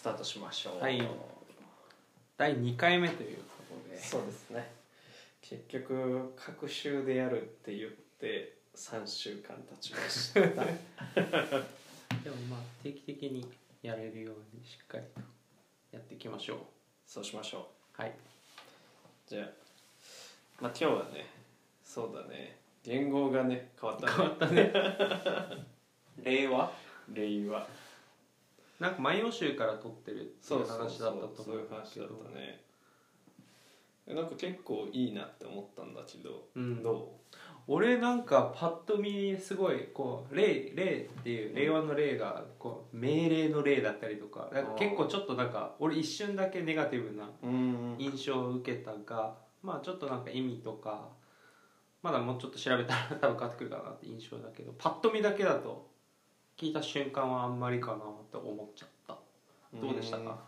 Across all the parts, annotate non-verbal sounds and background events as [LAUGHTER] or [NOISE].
スタートしましょう。はい。第2回目ということで。そうですね。結局各週でやるって言って3週間経ちました。[LAUGHS] でもまあ定期的にやれるようにしっかりとやっていきましょう。そうしましょう。はい。じゃあまあ今日はねそうだね。言語がね変わったね。変わったね。[LAUGHS] 令和？令和なんか万葉集から取ってるっていううそそう話だったと思うんですけど。話だったねえなんか結構いいなって思ったんだけど、うん。ど俺なんかパッと見すごいこう令令っていう令和の令がこう命令の令だったりとかなんか結構ちょっとなんか俺一瞬だけネガティブな印象を受けたがまあちょっとなんか意味とかまだもうちょっと調べたら多分変わってくるかなって印象だけどパッと見だけだと聞いた瞬間はあんまりかなって思っちゃった。どうでしたか？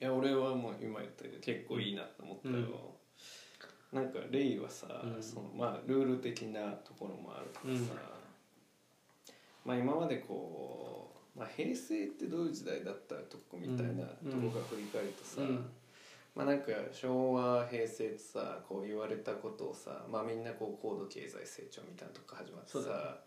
いや俺はもう今言ったけど結構いいなと思ったよ、なんかレイはさ、うん。そのまあルール的なところもあるからさ、まあ今までこう、まあ、平成ってどういう時代だったとこみたいなうんとこが振り返るとさ、うん。まあなんか昭和平成ってさこう言われたことをさ、まあ、みんなこう高度経済成長みたいなとこ始まってさ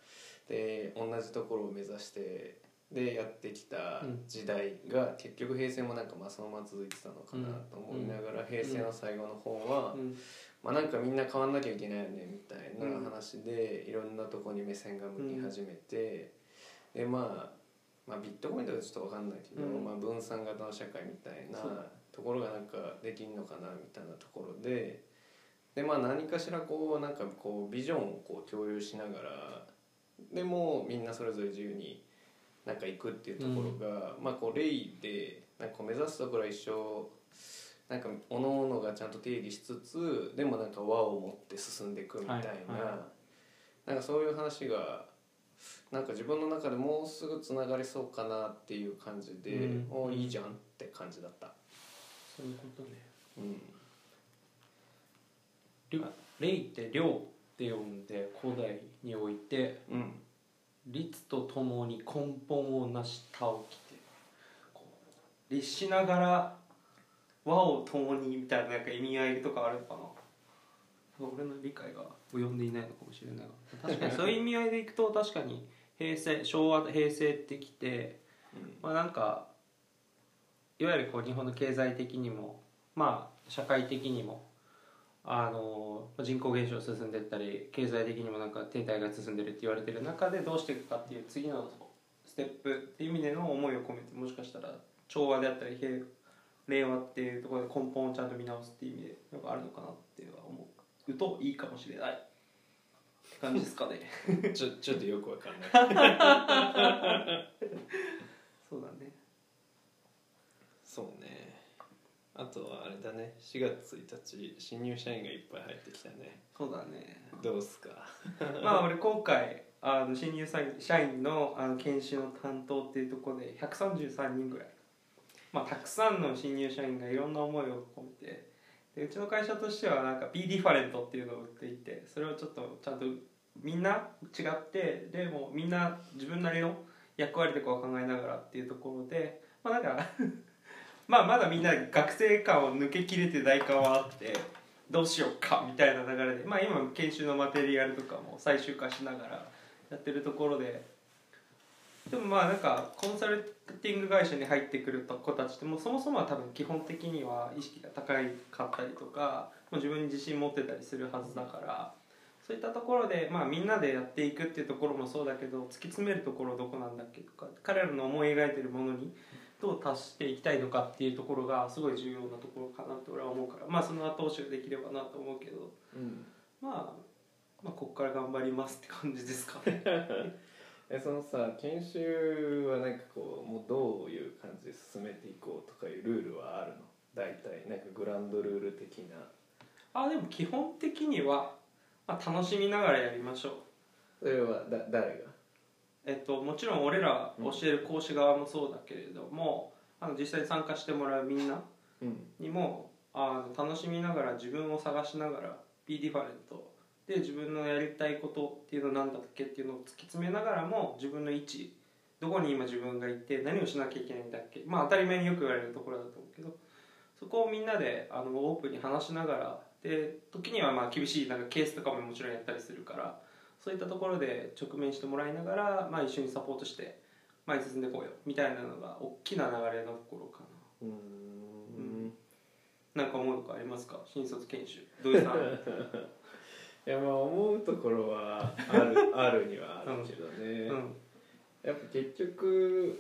で同じところを目指してでやってきた時代が結局平成もなんかまあそのまま続いてたのかなと思いながら平成の最後の方はうん。まあなんかみんな変わんなきゃいけないよねみたいな話でいろんなとこに目線が向き始めてでまあまあビットコインとかちょっと分かんないけど、うん。まあ、分散型の社会みたいなところがなんかできんのかなみたいなところででまあ何かしらこうなんかこうビジョンをこう共有しながらでもみんなそれぞれ自由になんか行くっていうところが、まあこうレイでなんかこう目指すところは一緒なんか各々がちゃんと定義しつつでもなんか輪を持って進んでいくみたいな、はいはなんかそういう話がなんか自分の中でもうすぐつながりそうかなっていう感じで、うん。おいいじゃんって感じだった。そういうことね。うん。りょ霊って量って呼んで古代においてうん。律とともに根本を成し倒きて律しながら和を共にみたいななんか意味合いとかあるのかな？俺の理解が及んでいないのかもしれないが [LAUGHS] 確かにそういう意味合いでいくと確かに平成昭和平成ってきてまあなんかいわゆるこう日本の経済的にもまあ社会的にもあの人口減少進んでったり経済的にもなんか停滞が進んでるって言われてる中でどうしていくかっていう次のステップっていう意味での思いを込めてもしかしたら調和であったり平令和っていうところで根本をちゃんと見直すっていう意味でなんかあるのかなっていうのは思う。といいかもしれない。って感じですかねちょちょっとよくわかんない。そうだねそうねあとはあれだね。4月1日新入社員がいっぱい入ってきたね。そうだね。どうっすか？[LAUGHS] まあ俺今回あの新入社員社員のあの研修の担当っていうところで133人ぐらい、まあ、たくさんの新入社員がいろんな思いを込めて。でうちの会社としてはなんか B ディファレントっていうのを売っていてそれをちょっとちゃんとみんな違ってでもみんな自分なりの役割とかを考えながらっていうところでまあなんかまあまだみんな学生感を抜けきれてない感はあってどうしようかみたいな流れでまあ今研修のマテリアルとかも最終化しながらやってるところででもまあなんかコンサルティング会社に入ってくる子たちってもうそもそもは多分基本的には意識が高いかったりとかもう自分に自信持ってたりするはずだからそういったところで、まあ、みんなでやっていくっていうところもそうだけど突き詰めるところどこなんだっけとか彼らの思い描いてるものにどう達していきたいのかっていうところがすごい重要なところかなと俺は思うから。まあその後押しができればなと思うけど、うん。まあ、まあここから頑張りますって感じですかね。[LAUGHS] えそのさ研修はなんかこうもうどういう感じで進めていこうとかいうルールはあるの？大体なんかグランドルール的な。あでも基本的には、まあ、楽しみながらやりましょう。それはだ誰が？えっと、もちろん俺ら教える講師側もそうだけれども、あの実際に参加してもらうみんなうん。にもあの楽しみながら自分を探しながら B ディファレント。で自分のやりたいことっていうのなんだっけっていうのを突き詰めながらも自分の位置どこに今自分がいて何をしなきゃいけないんだっけ。まあ当たり前によく言われるところだと思うけど。そこをみんなであのオープンに話しながらで時にはまあ厳しいなんかケースとかももちろんやったりするからそういったところで直面してもらいながら、まあ、一緒にサポートして前に進んでこうよみたいなのが大きな流れのところかうーん。ななんか思うとこありますか？新卒研修。土井さん。[LAUGHS] いやまあ思うところはある [LAUGHS] あるにはあるけどね、うん。やっぱ結局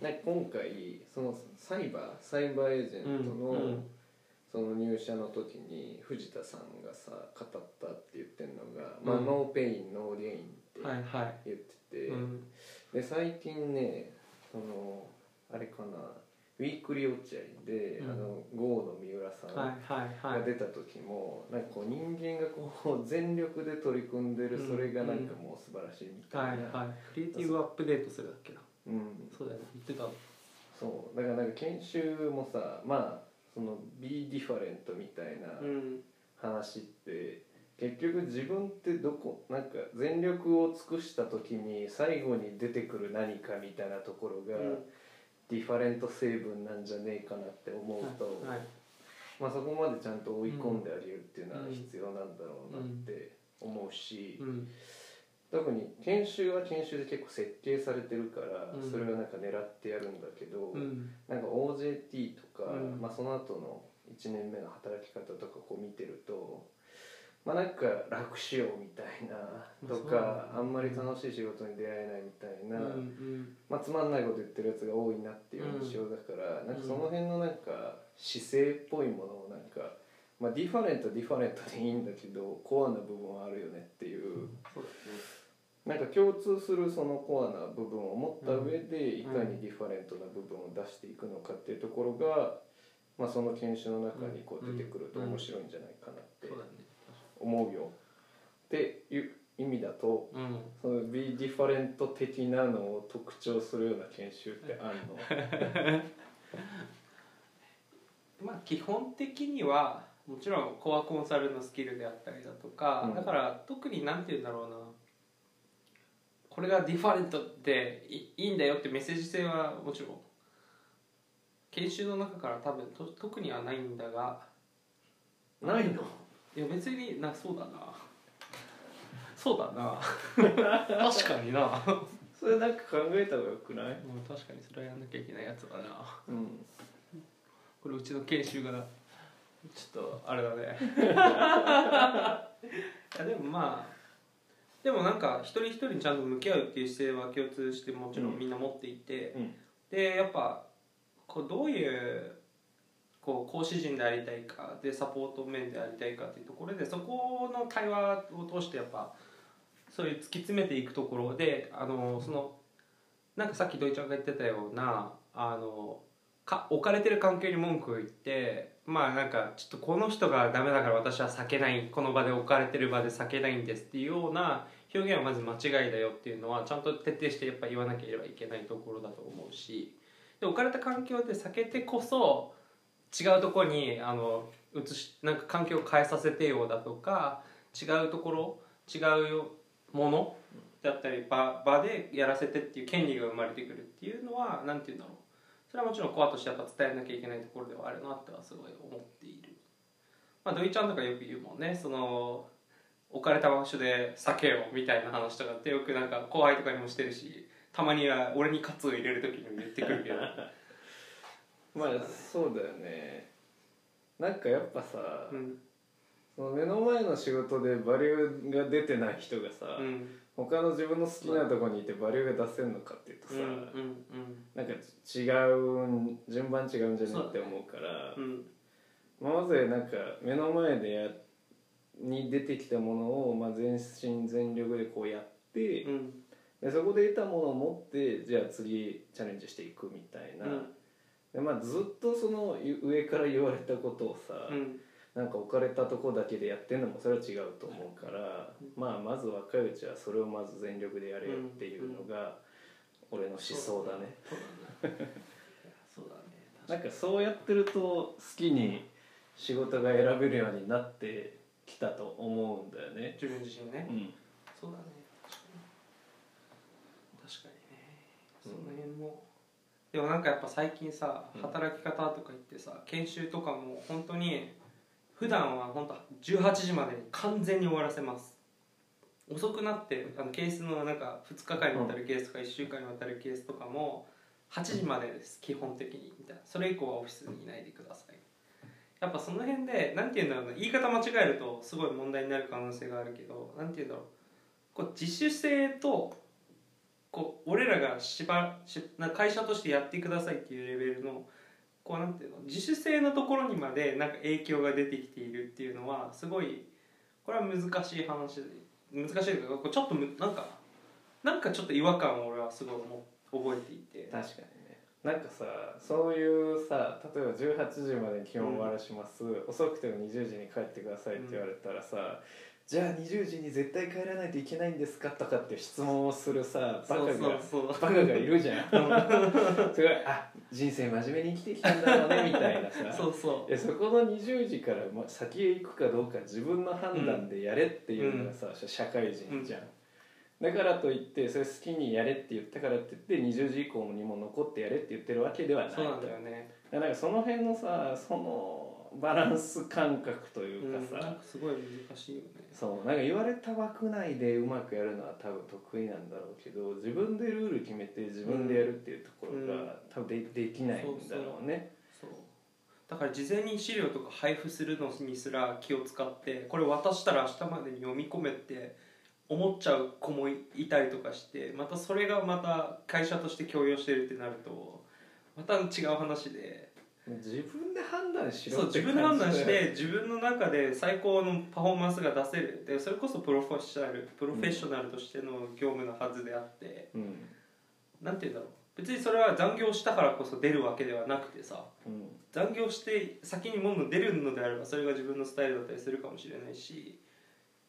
なんか今回そのサイバーサイバーエージェントの、うん。うんその入社の時に藤田さんがさ語ったって言ってるのが、まあうん No pain no gain ってはいはい。言ってて、うん。で最近ねそのあれかなウィークリー落合で、うん。あの GOの三浦さんはいはいはい。が出た時も、なんかこう人間がこう全力で取り組んでるうん。それがなんかもう素晴らしいみたはいいな、はい。クリエイティブアップデートするだっけな。うん、そうだよね。言ってた。そう。だからなんか研修もさまあその Be Different みたいなうん。話って結局自分ってどこなんか全力を尽くした時に最後に出てくる何かみたいなところが、うん。ディファレント成分なんじゃねえかなって思うと、はいまあ、そこまでちゃんと追い込んであげるっていうのはうん必要なんだろうなって思うし、うん特に研修は研修で結構設計されてるから、うん。それをなんか狙ってやるんだけど、うん。なんか OJT とか、うん。まあ、その後の1年目の働き方とかこう見てると。まあなんか楽しようみたいなとか、ね。あんまり楽しい仕事に出会えないみたいな、うんまあ、つまんないこと言ってるやつが多いなっていう印象だから、なんかその辺のなんか姿勢っぽいものをなんか、まあ、 different は different でいいんだけどコアな部分はあるよねっていうそうなんか共通するそのコアな部分を持った上でいかに different な部分を出していくのかっていうところが、まあ、その研修の中にこう出てくると面白いんじゃないかなって思うよ。っていう意味だとうん。その Be Different 的なのを特徴するような研修ってあるの？[LAUGHS] まあ基本的にはもちろんコアコンサルのスキルであったりだとか、うん。だから特に何て言うんだろうなこれがディファレントっていいいんだよってメッセージ性はもちろん。研修の中から多分と特にはないんだが。ないの？いや別になそうだな。そうだな。[LAUGHS] 確かにな。それなんか考えた方がよくない？もう確かにそれはやんなきゃいけないやつだな。うん。これうちの研修が。なちょっとあれだね。[LAUGHS] いやでもまあでもなんか一人一人にちゃんと向き合うっていう姿勢は共通してもちろん。みんな持っていて、うん。でやっぱこうどういうこう講師陣でありたいかでサポート面でありたいかっていうところでそこの対話を通してやっぱそういう突き詰めていくところであのそのなんかさっき土井ちゃんが言ってたようなあのか置かれてる環境に文句を言ってまあなんかちょっとこの人がダメだから私は避けないこの場で置かれてる場で避けないんですっていうような表現はまず間違いだよっていうのはちゃんと徹底してやっぱ言わなければいけないところだと思うしで置かれた環境で避けてこそ違うとこにあの移しなんか環境を変えさせてよだとか違うところ違うものだったり場場でやらせてっていう権利が生まれてくるっていうのはなんて言うんだろう。それはもちろんコアとしてやっぱ伝えなきゃいけないところではあるなってはすごい思っている。まあ土井ちゃんとかよく言うもんね。その置かれた場所で避けようみたいな話とかってよくなんか後輩とかにもしてるしたまには俺にカツを入れる時にも言ってくるけど。[LAUGHS] まあそうだよね。なんかやっぱさ、うん。その目の前の仕事でバリューが出てない人がさ、うん。他の自分の好きなとこにいてバリューが出せるのかっていうとさ、うんうんなんか違うん順番違うんじゃねそうだねって思うからうんうん。まあまずなんか目の前でやに出てきたものを、まあ、全身全力でこうやって、うん。でそこで得たものを持ってじゃあ次チャレンジしていくみたいな、うん。でまあ、ずっとそのゆ上から言われたことをさ、うん。なんか置かれたとこだけでやってんのもそれは違うと思うから、まあまず若いうちはそれをまず全力でやれよっていうのが俺の思想だね。そうだね。[LAUGHS] なんかそうやってると好きに仕事が選べるようになってきたと思うんだよね。自分自身ね。うん。そうだね。確かに確かにねうも。でもなんかやっぱ最近さうん。働き方とか言ってさ研修とかも本当に普段は本当18時までに完全に終わらせます。遅くなってあのケースのなんか2日間にわたるケースとか1週間にわたるケースとかも8時までです基本的にみたいな。それ以降はオフィスにいないでくださいやっぱその辺でなんて言うんだろうな言い方間違えるとすごい問題になる可能性があるけどなんて言うんだろう。こう自主性とこう俺らがしばしな会社としてやってくださいっていうレベルのこうなんていうの自主性のところにまでなんか影響が出てきているっていうのはすごいこれは難しい話難しいというかこうちょっとむなんかなんかちょっと違和感を俺はすごい覚えていて。確かになんかさそういうさ例えば18時までに基本終わらします、遅くても20時に帰ってくださいって言われたらさ、じゃあ20時に絶対帰らないといけないんですかとかって質問をするさバカがバカがいるじゃん。[LAUGHS] すごいあ人生真面目に生きてきたんだろうねみたいなさ。そうそいやそこの20時からま先へ行くかどうか自分の判断でやれっていうのがさ、社会人じゃん、だからといってそれ好きにやれって言ったからって言って20時以降にも残ってやれって言ってるわけではないうそうなんだよね。だからその辺のさそのバランス感覚といううん。かさ、なんかすごい難しいよね。そうなんか言われた枠内でうまくやるのは多分得意なんだろうけど自分でルール決めて自分でやるっていうところうん。が多分でできないんだろうね。そう。だから事前に資料とか配布するのにすら気を使ってこれ渡したら明日までに読み込めって思っちゃう子もいたりとかしてまたそれがまた会社として強要してるってなるとまた違う話で。自分で判断しろそう自分で判断して自分の中で最高のパフォーマンスが出せる。でそれこそプロフェッショナルプロフェッショナルとしての業務のはずであって、うん。なんて言うんだろう。別にそれは残業したからこそ出るわけではなくてさ。うん。残業して先にもの出るのであればそれが自分のスタイルだったりするかもしれないし。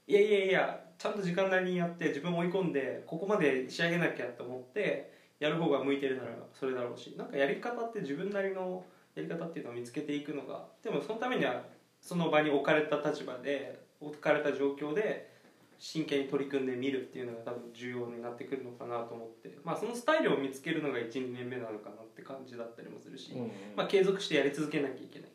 いやいやいやちゃんと時間なりにやって自分を追い込んでここまで仕上げなきゃと思ってやる方が向いてるならそれだろうしなんかやり方って自分なりのやり方っていうのを見つけていくのがでもそのためにはその場に置かれた立場で置かれた状況で真剣に取り組んでみるっていうのが多分重要になってくるのかなと思ってまあそのスタイルを見つけるのが12年目なのかなって感じだったりもするし、うん。まあ、継続してやり続けなきゃいけない、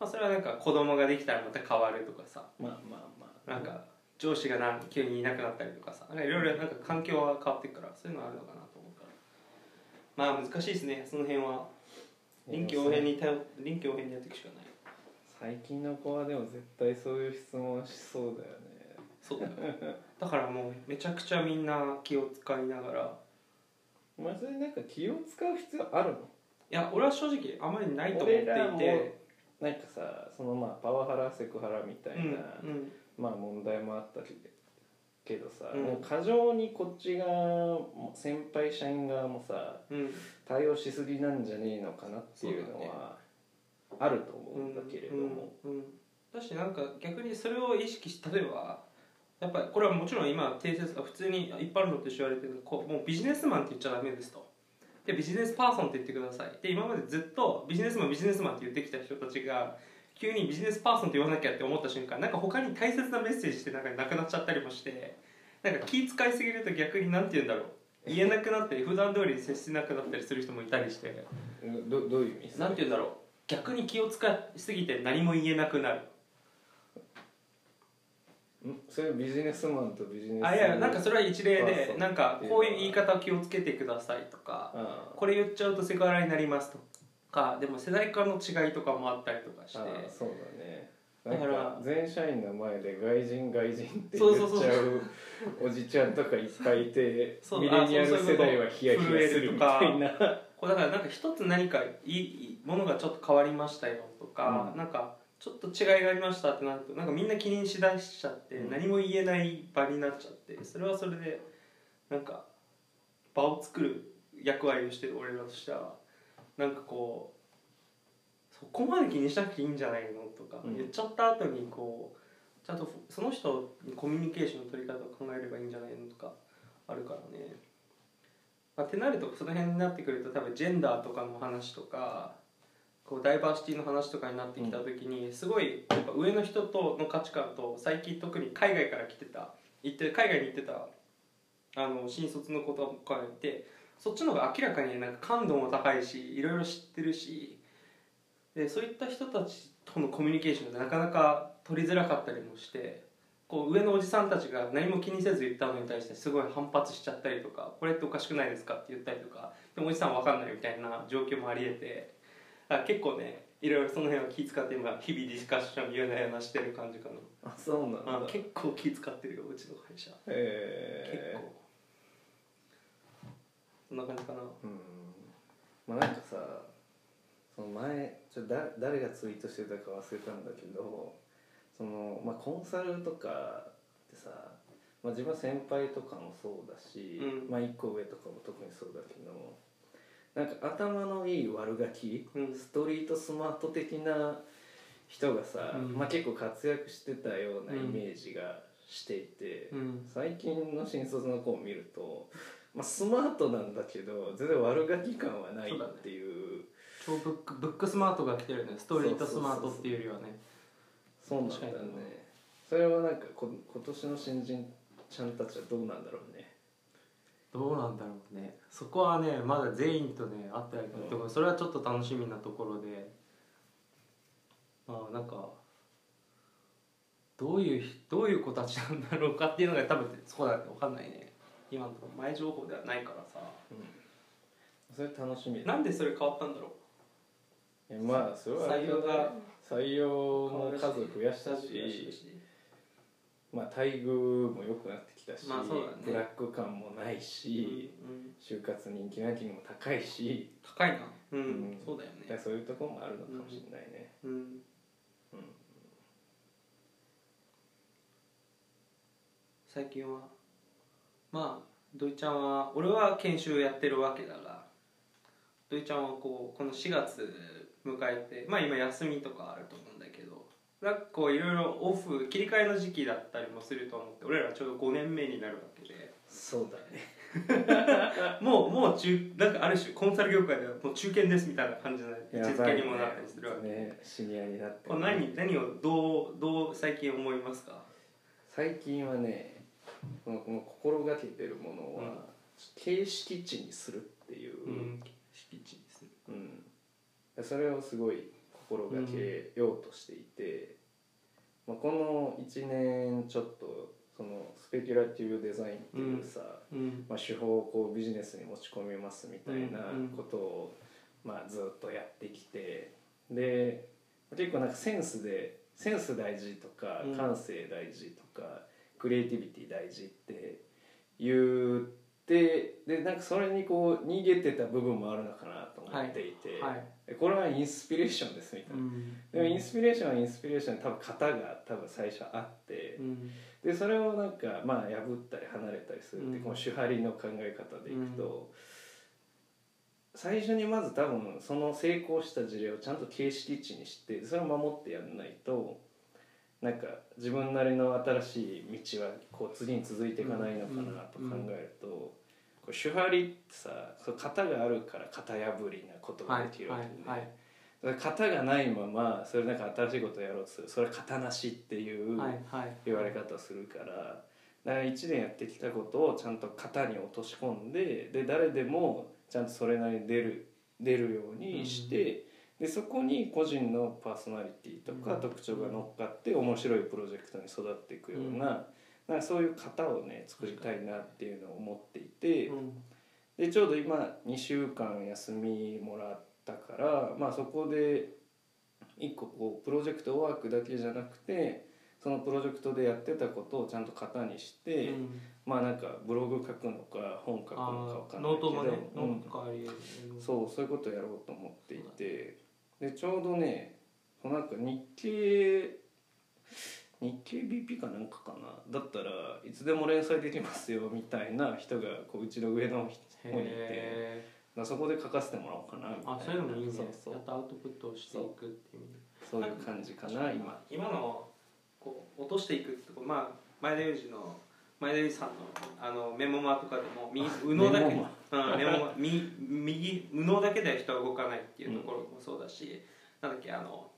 まあ、それはなんか子供ができたらまた変わるとかさ。まあまあまあ。なんか上司がなん急にいなくなったりとかさいろいろなんか環境は変わっていくからそういうのはあるのかなと思うから。まあ難しいですねその辺は。臨機応変に頼臨機応変にやっていくしかない。最近の子はでも絶対そういう質問しそうだよね。そうだよ。だからもうめちゃくちゃみんな気を使いながら。まあそれなんか気を使う必要あるの？いや俺は正直あまりないと思っていて。なんかさそのまあパワハラセクハラみたいな、うんうんまあ問題もあったけどけどさ、うん。もう過剰にこっち側も先輩社員側もさうん。対応しすぎなんじゃねえのかなっていうのはあると思うんだけれども、うん。うん。だしなんか逆にそれを意識し例えばやっぱりこれはもちろん今定説が普通に一般論として言われてるこうもうビジネスマンって言っちゃダメですと。でビジネスパーソンって言ってください。で今までずっとビジネスマンビジネスマンって言ってきた人たちが急にビジネスパーソンって言わなきゃって思った瞬間なんか他に大切なメッセージってなんかなくなっちゃったりもしてなんか気使いすぎると逆になんて言うんだろう。言えなくなったり普段通りに接しなくなったりする人もいたりして。どどういう意味？なんて言うんだろう。逆に気を使いすぎて何も言えなくなる。ん？それビジネスマンとビジネスあいやなんかそれは一例でなんかこういう言い方を気をつけてくださいとかあこれ言っちゃうとセクハラになりますとかでも世代間の違いとかもあったりとかして。あああそうだね。だから全社員の前で外人外人って言っちゃうおじちゃんとかいっぱいいてミレニアル世代はヒヤヒヤするみたいな。こうだからなんか一つ何かいいいいものがちょっと変わりましたよとか、うん。なんかちょっと違いがありましたってなるとなんかみんな気にしだしちゃって、うん。何も言えない場になっちゃってそれはそれでなんか場を作る役割をしてる俺らとしてはなんかこうそこまで気にしなくていいんじゃないのとか、うん言っちゃった後にこうちゃんとその人にコミュニケーションの取り方を考えればいいんじゃないのとかあるからね。まあ、ってなるとその辺になってくると多分ジェンダーとかの話とかこうダイバーシティの話とかになってきた時にすごいやっぱ上の人との価値観と最近特に海外から来てた行って海外に行ってたあの新卒の子とかがいてそっちの方が明らかになんか感度も高いしいろいろ知ってるしでそういった人たちとのコミュニケーションがなかなか取りづらかったりもしてこう上のおじさんたちが何も気にせず言ったのに対してすごい反発しちゃったりとかこれっておかしくないですかって言ったりとかでもおじさんは分かんないみたいな状況もありえてだから結構ねいろいろその辺は気遣って今日々ディスカッション言うなやなしてる感じかな。あそうなんだ。あ結構気遣ってるようちの会社。結へえ構そんな感じかな。うん。まあなんかさその前ちょだ誰がツイートしてたか忘れたんだけどその、まあ、コンサルとかってさ、まあ、自分は先輩とかもそうだし、うん。まあ1個上とかも特にそうだけどなんか頭のいい悪ガキ、うん。ストリートスマート的な人がさ、うん。まあ、結構活躍してたようなイメージがしていて、うん。最近の新卒の子を見ると、まあ、スマートなんだけど全然悪ガキ感はないっていう。超ブックブックスマートが来てるね。ストリートスマートっていうよりはね。そうなんだよね。それはなんかこ今年の新人ちゃんたちはどうなんだろうね。どうなんだろうね。そこはねまだ全員とね会ってないけど、それはちょっと楽しみなところで。まあなんかどういうひどういう子たちなんだろうかっていうのが多分そこだって分かんないね今のところ前情報ではないからさ。それ楽しみだ。なんでそれ変わったんだろえまあそれはあれだね採用が採用の数増やしたしまあ待遇も良くなってきたし、まあそうだね。ブラック感もないし、うん就活人気ランキングも高いし、高いな。うん、うん。そうだよね。だからそういうところもあるのかもしれないね、うん。うん。最近はまあ土井ちゃんは俺は研修やってるわけだが土井ちゃんはこうこの4月迎えてまあ今休みとかあると思うんだけどなんかこういろいろオフ切り替えの時期だったりもすると思って俺らちょうど5年目になるわけで。そうだね。[LAUGHS] もうもう中なんかある種コンサル業界ではもう中堅ですみたいな感じの位置づけにもなったりするわけで、ねシニアになってこれ何何をどうどう最近思いますか？最近はねこのこの心がけてるものは、形式値にするっていう、うん。敷地ですねうん。それをすごい心がけようとしていて、まあ、この1年ちょっとそのスペキュラティブデザインっていうさ、うん。まあ、手法をこうビジネスに持ち込みますみたいなことを、まあ、ずっとやってきてで結構なんかセンスでセンス大事とかうん。感性大事とか、クリエイティビティ大事って言ってでなんかそれにこう逃げてた部分もあるのかなと思っていて、はいでこれはインスピレーションですみたいな。でもインスピレーションはインスピレーションで多分型が多分最初あって、うん。でそれをなんかまあ破ったり離れたりするって、うん。この手張りの考え方でいくと、最初にまず多分その成功した事例をちゃんと形式値にしてそれを守ってやんないとなんか自分なりの新しい道はこう次に続いていかないのかなと考えると、こう手張りってさ型があるから型破りなことがはいできるわけで、はいだから型がないままそれなんか新しいことをやろうとする。それは型なしっていう、はいはい。言われ方をするから。だから1年やってきたことをちゃんと型に落とし込んでで誰でもちゃんとそれなりに出る出るようにして、でそこに個人のパーソナリティとかうん。特徴が乗っかって面白いプロジェクトに育っていくような,、なんかそういう型をね作りたいなっていうのを思っていて。うん。でちょうど今2週間休みもらったから、まあ、そこで一個こうプロジェクトワークだけじゃなくてそのプロジェクトでやってたことをちゃんと型にして、うん。まあなんかブログ書くのか本書くのかわあかんないけどそうそういうことをやろうと思っていてでちょうどねなんか日経日経 BP かなんかかな。だったらいつでも連載できますよみたいな人がこううちの上の方にいて。そこで書かせてもらおうかなみたいな。ーあそういうのもいいね。そうそう。やっとアウトプットをしていくっていうそう。いう感じかな今。今のこう落としていくってまあ前田裕二の前田裕二さんのあのメモマとかでも右右脳だけうん、メモマ右右右脳だけでは人は動かないっていうところもそうだし、なんだっけあの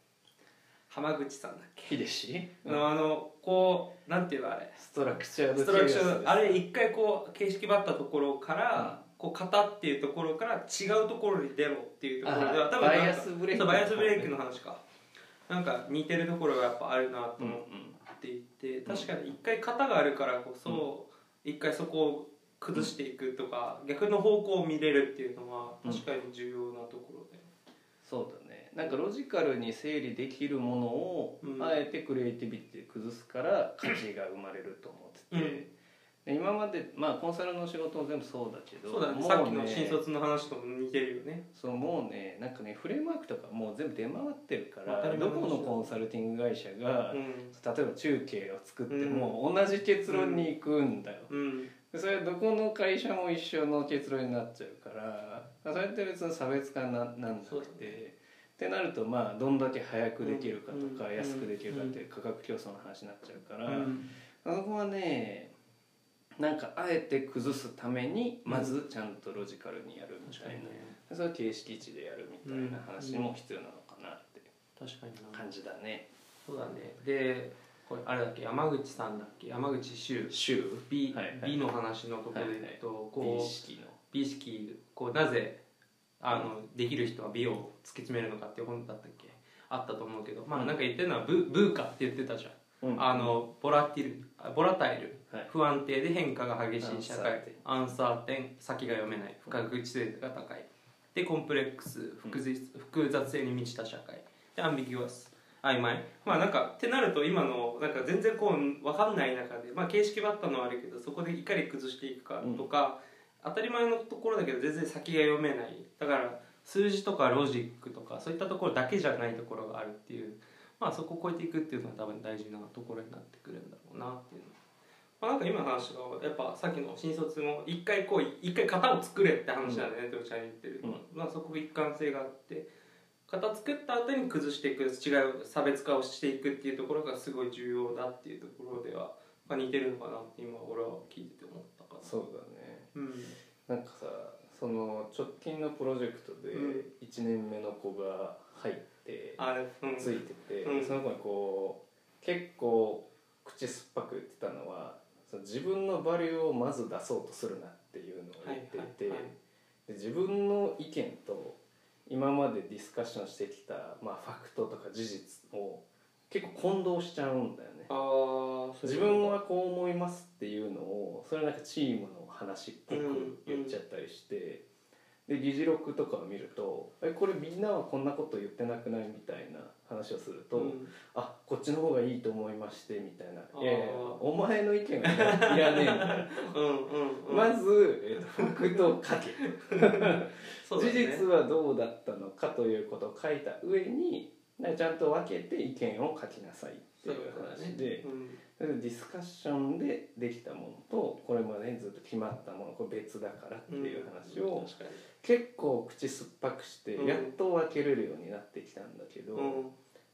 浜口さんだっけ？秀氏あのあのこうなんていうのあれ？ストラクチャードストラクチャーあれ一回こう形式ばったところから、ここう型っていうところから違うところに出ろっていうところではあ多分バイアスブレーキバイアスブレーキの話か。なんか似てるところがやっぱあるなとうん思っていて、確かに一回型があるからこそ、一回そこを崩していくとか、逆の方向を見れるっていうのは確かに重要なところで、そうだね。なんかロジカルに整理できるものを、うん。あえてクリエイティビティで崩すから価値が生まれると思ってて、うん。で今までまあコンサルの仕事も全部そうだけどそうだね。もさっきの新卒の話とも似てるよね。そうもうねなんかねフレームワークとかもう全部出回ってるから当たり前どこのコンサルティング会社が、うん。例えば中継を作っても同じ結論に行くんだよ、うんでそれはどこの会社も一緒の結論になっちゃうからそれって別に差別化ななんなくて、ってなるとまあどんだけ早くできるかとか、うん安くできるかって価格競争の話になっちゃうから、うん。あそこはねなんかあえて崩すためにまずちゃんとロジカルにやるみたいな、それは形式値でやるみたいな話も必要なのかなって確かにな。感じだね。そうだね。でこれあれだっけ？山口さんだっけ？山口周。週 B,、はいはい。B の話のところで言うと、こ美う式の。美意識こうなぜあのできる人は美を突き詰めるのかっていう本だったっけ？あったと思うけど。まあなんか言ってるのはブブーカって言ってたじゃん、うん。あのボラティルあボラタイル、はい。不安定で変化が激しい社会。アンサーテンアンサーテン先が読めない。不確実性が高い。でコンプレックス複雑,、複雑性に満ちた社会。でアンビギュアス曖昧。まあなんかってなると今のなんか全然こう分かんない中でまあ形式ばったのはあるけどそこでいかに崩していくかとか、当たり前のところだけど全然先が読めない。だから数字とかロジックとかそういったところだけじゃないところがあるっていうまあそこを超えていくっていうのは多分大事なところになってくるんだろうなっていうの。まあ、なんか今の話がやっぱさっきの新卒も一回こう一回型を作れって話なんだよね、とちゃんに言ってるのは、まあ、そこ一貫性があって型作った後に崩していく違う差別化をしていくっていうところがすごい重要だっていうところでは、まあ、似てるのかなって今俺は聞いてて思ったかな。そうだね。うん。なんかさその直近のプロジェクトでうん。1年目の子が入ってついてて、うん。その子にこう結構口酸っぱく言ってたのはその自分のバリューをまず出そうとするなっていうのを言っていて、はいはいはい。で自分の意見と今までディスカッションしてきた、まあ、ファクトとか事実を結構混同しちゃうんだよね。ああ自分はこう思いますっていうのをそれなんかチームの話っぽく言っちゃったりして、で議事録とかを見ると「えこれみんなはこんなこと言ってなくない?」みたいな話をすると「うん。あこっちの方がいいと思いまして」みたいな。あー「いやいやお前の意見は [LAUGHS] いらねえんだよ」うんうんうん。まず、えーとファクトを書け。[LAUGHS] そうだね。事実はどうだったのかということを書いた上にちゃんと分けて意見を書きなさいっていう話で。ディスカッションでできたものとこれまでにずっと決まったものこれ別だからっていう話を確かに結構口酸っぱくしてうん。やっと分けれるようになってきたんだけど、うん。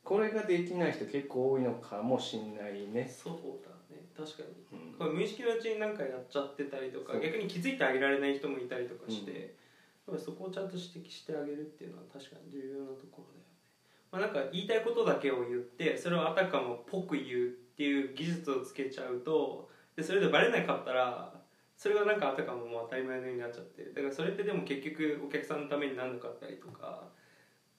これができない人結構多いのかもしんないね。そうだね。確かに。うん。これ無意識のうちに何かやっちゃってたりとか逆に気づいてあげられない人もいたりとかして、やっぱりそこをちゃんと指摘してあげるっていうのは確かに重要なところだよね、まあ、なんか言いたいことだけを言ってそれをあたかもっぽく言うっていう技術をつけちゃうとでそれでバレなかったらそれがなんかあたかももう当たり前のようになっちゃってだからそれってでも結局お客さんのためにならなかったりとか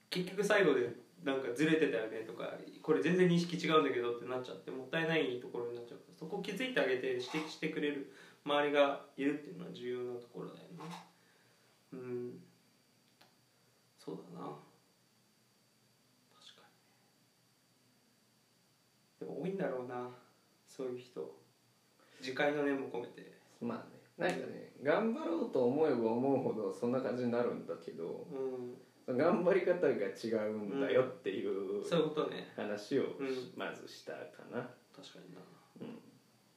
結局最後でなんかずれてたよねとかこれ全然認識違うんだけどってなっちゃってもったいないところになっちゃうからそこを気づいてあげて指摘してくれる周りがいるっていうのは重要なところだよね。うん。そうだな。確かにでも多いんだろうなそういう人。自戒の念も込めて。まあねなんかね頑張ろうと思えば思うほどそんな感じになるんだけどうん。頑張り方が違うんだよっていうそういうことね。話をうん。まずしたかな。確かにな。うん。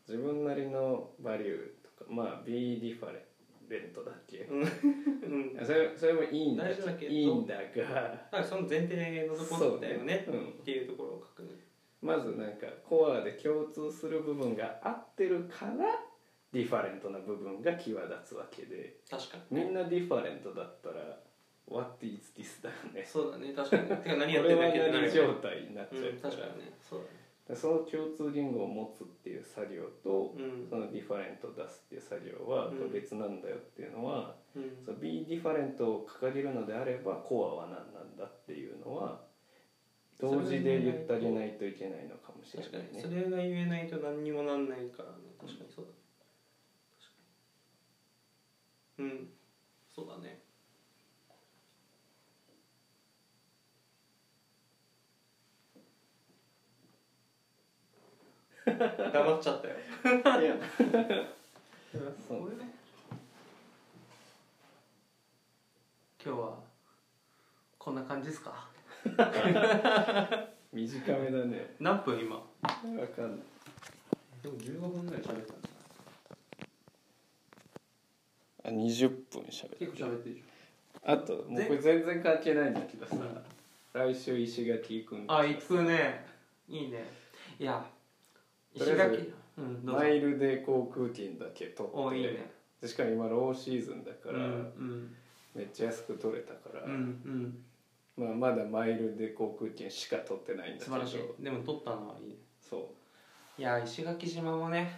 自分なりのバリューとかまあ be different だっけ、うん。うん。それそれもいいんだけど。いいんだが。だその前提のところだよね。ねうん。っていうところを確認まずなんかコアで共通する部分が合ってるから different な部分が際立つわけで。確かみんな different だったら What is this だよね。にそうだね確かに。てか何こやってんだっけってなる何状よね態になっちゃうんうから、確かにね。そうだね。でその共通言語を持つっていう作業とうん。その different を出すっていう作業はうん。別なんだよっていうのは、うん。その be ディファレントを掲げるのであればコアは何なんだっていうのは同時で言ってあげないといけないのかもしれ確かないね。に。それが言えないと何にもなんないからね。確かにそうだ確かにうん。そうだね。[LAUGHS] 黙っちゃったよ。いや。そう。これね今日はこんな感じですか？[LAUGHS] 短めだね。何分今？わかんない。でも15分ぐらい喋ったんじあ20分喋る。結構喋ってるじあともうこれ全然関係ないんだけどさ。来週石垣行くんゃんあ行くね。いいね。いや石垣うんマイルで航空券だけ取って。おいいね。でしかも今ローシーズンだから、うんうん。めっちゃ安く取れたから、うんうん。まあ、まだマイルで航空券しか取ってないんだけど。でも撮ったのはいいね。そいや石垣島もね。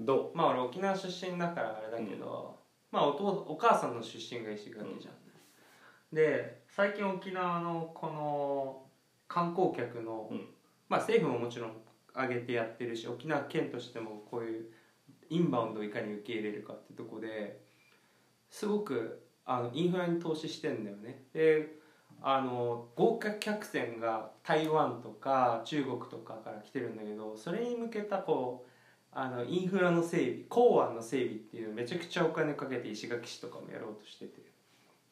う？どまあ俺沖縄出身だからあれだけど、まあお父お母さんの出身が石垣じゃん、で最近沖縄のこの観光客の、うん。まあ政府ももちろん上げてやってるし沖縄県としてもこういうインバウンドをいかに受け入れるかってとこですごくあのインフラに投資してんだよね。であの豪華客船が台湾とか中国とかから来てるんだけどそれに向けたこうあのインフラの整備港湾の整備っていうのめちゃくちゃお金かけて石垣市とかもやろうとしてて。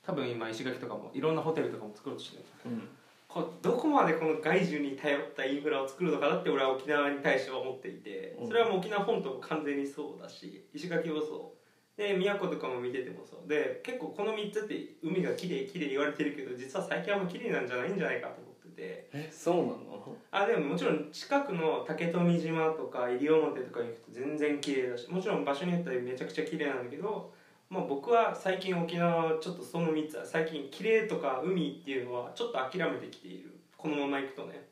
多分今石垣とかもいろんなホテルとかも作ろうとしてる。う、うん、こどこまでこの外需に頼ったインフラを作るのかなって俺は沖縄に対しては思っていて。うん。それはもう沖縄本島も完全にそうだし石垣もそう。で宮古とかも見ててもそう。で結構この3つって海がきれいきれい言われてるけど実は最近はもうきれいなんじゃないんじゃないかとて。てえそうなの？あでももちろん近くの竹富島とか西表とか行くと全然綺麗だしもちろん場所によってはめちゃくちゃ綺麗なんだけど、まあ、僕は最近沖縄はちょっとその3つは最近綺麗とか海っていうのはちょっと諦めてきている。このまま行くとね。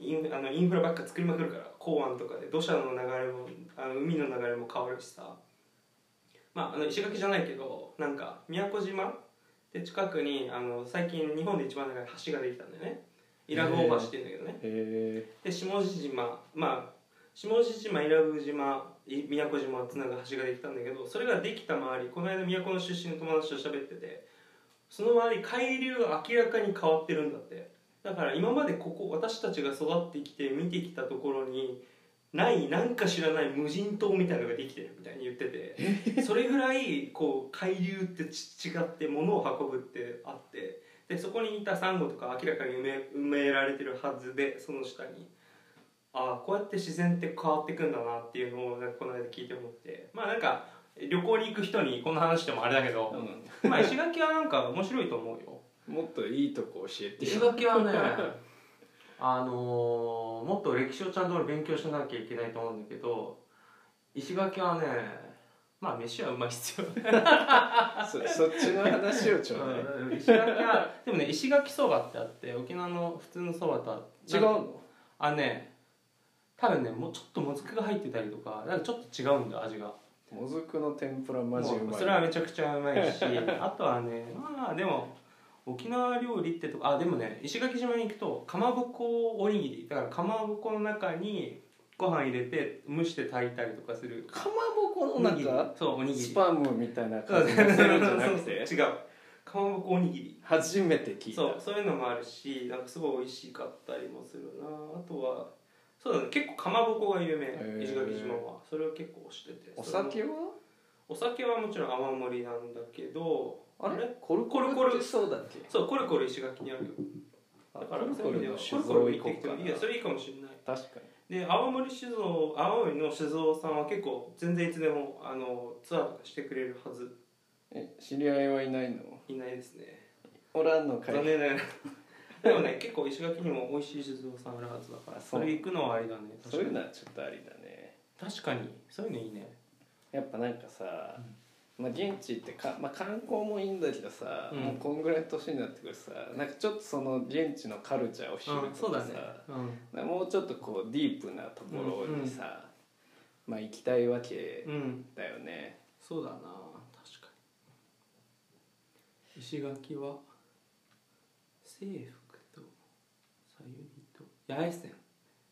インあのインフラばっか作りまくるから港湾とかで土砂の流れもあの海の流れも変わるしさ。まああの石垣じゃないけどなんか宮古島で近くにあの最近日本で一番長い橋ができたんだよね。伊良部大橋っていうんだけどね。へで下地島まあ下地島伊良部島い宮古島をつなぐ橋ができたんだけどそれができた周りこの間宮古の出身の友達と喋っててその周り海流が明らかに変わってるんだって。だから今までここ私たちが育ってきて見てきたところにないなんか知らない無人島みたいなのができてるみたいに言っててそれぐらいこう海流ってち違って物を運ぶってあってでそこにいたサンゴとか明らかに埋め埋められてるはずでその下にああこうやって自然って変わっていくんだなっていうのをなんかこの間聞いて思って。まあなんか旅行に行く人にこんな話してもあれだけど、うまあ石垣はなんか面白いと思うよ。ん、[LAUGHS] もっといいとこ教えて石よ垣はねあのーもっと歴史をちゃんと勉強しなきゃいけないと思うんだけど石垣はねまあ飯はうまいっすよ [LAUGHS] そそっちの話をちょうだい、うん石垣はでもね石垣そばってあって沖縄の普通のそばとは違うの？あね多分ねもうちょっともずくが入ってたりとかなんかちょっと違うんだ味が。もずくの天ぷらマジうまい。それはめちゃくちゃうまいし [LAUGHS] あとはねまあでも沖縄料理ってとこあでもね石垣島に行くとかまぼこおにぎりだからかまぼこの中にご飯入れて蒸して炊いたりとかする。かまぼこの中？そうおにぎり。スパムみたいな感じの？せるんじゃなくて？[LAUGHS] 違う。かまぼこおにぎり。初めて聞いた。そうそういうのもあるしなんかすごい美味しかったりもするな。あとはそうだね結構かまぼこが有名ー。石垣島は。それを結構知ってて。お酒は？お酒はもちろん泡盛なんだけどあれ？れ？コルコル。コルそうだっけ？そうコルコル石垣にある。よあだからコルコルの酒コルコ造ル行ってきて行こうかないやそれいいかもしれない。確かで青森酒造青森の酒造さんは結構全然いつでもあのツアーとかしてくれるはず。にえ知り合いはいないの？いないですね。おらんのかい。残念ながら。[LAUGHS] でもね結構石垣にも美味しい酒造さんあるはずだからあそれ行くのはありだね。そういうのはちょっとありだね。確かに。そういうのいいね。やっぱなんかさ、まあ、現地ってか、まあ、観光もいいんだけどさ、うん。もうこんぐらいの年になってくるとさなんかちょっとその現地のカルチャーを知るとかさ、うん。もうちょっとこうディープなところにさ、まあ行きたいわけうん。だよね、そうだな確かに。石垣は制服とさゆりと八重線、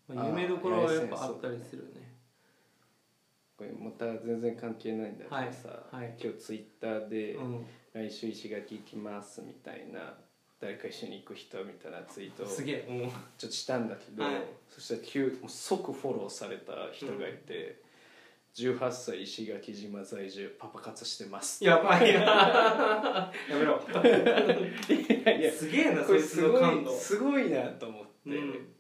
まあ、有名どころはやっぱあったりするねこれまた全然関係ないんだけどさ、はいはい。今日ツイッターで、うん。来週石垣行きますみたいな誰か一緒に行く人みたいなツイートをすげえもうちょっとしたんだけど、はい。そしたら急もう即フォローされた人がいて、18歳石垣島在住パパ活してます。やばいな。[LAUGHS] やめろ。[LAUGHS] いやいやすげえなこれすごいすごいなと思って、うん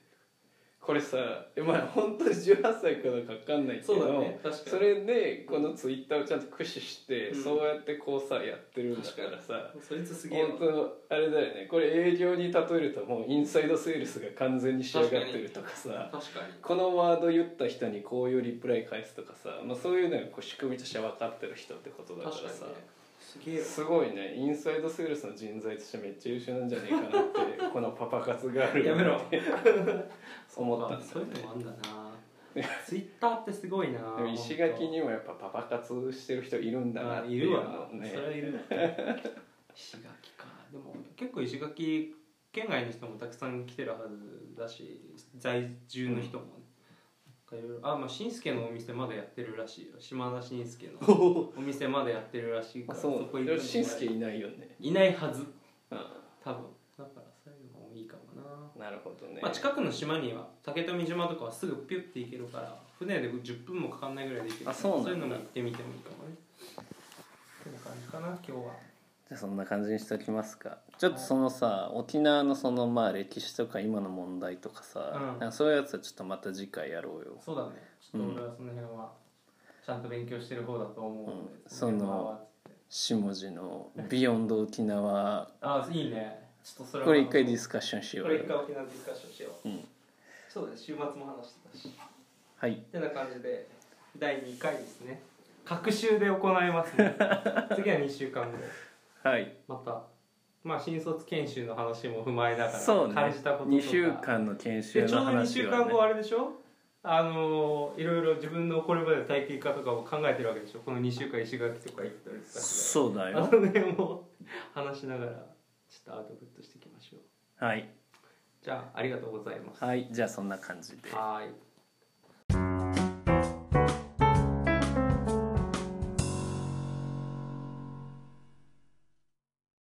これさまあ本当に18歳かどうか分かんないけどそうだね。確かに。それでこのツイッターをちゃんと駆使して、うん。そうやってこうさやってるんだからさそいつすげえわ本当あれだよね。これ営業に例えるともうインサイドセールスが完全に仕上がってるとかさ確かに。このワード言った人にこういうリプライ返すとかさ、まあ、そういうのがこう仕組みとして分かってる人ってことだからさ確かに。ねすげえわ。すごいね。インサイドセールスの人材としてめっちゃ優秀なんじゃねえかなって [LAUGHS] このパパ活があるやめろ思ったんだそういうのもあんだな。ツイッターってすごいな。[LAUGHS] でも石垣にもやっぱパパ活してる人いるんだなっているわね。それはいる石垣か。でも結構石垣県外の人もたくさん来てるはずだし在住の人もね、なんかいろいろ。あまあしんすけのお店まだやってるらしいよ。島田しん。すけのお店まだやってるらしいからあそう。こ行くのもしんすけいないよね。いないはず。う多分だからそういうのもいいかもな、るほどね。まあ、近くの島には竹富島とかはすぐピュッて行けるから船で10分もかかんないぐらいで行けるあそうなんだ。そういうのも行ってみてもいいかもね。こんな感じかな今日は。じゃあそんな感じにしておきますか。ちょっとそのさ沖縄のそのまあ歴史とか今の問題とかさ、うん。かそういうやつはちょっとまた次回やろうよ。そうだね。ちょっと俺はその辺はちゃんと勉強してる方だと思うので、うん。その下地の「 beyond 沖縄あいいねちょっとそ」れはこれ一回ディスカッションしよこう。よれ一回沖縄ディスカッションしよう、うん。そうだね週末も話してたし。はい。ってな感じで第2回ですね。隔週で行いますね。[LAUGHS] 次は2週間後。はい。また。まあ新卒研修の話も踏まえながらそうね。感じたこととか。2週間の研修のでちょうど2話は、ね週間後、あれでしょ？あのいろいろ自分のこれまでの体験化とかを考えてるわけでしょ？この2週間石垣とか行ったりとかそうだよ。の辺も話しながらちょっとアウトプットしていきましょう。はい。じゃあありがとうございます。はい。じゃあそんな感じで。はーい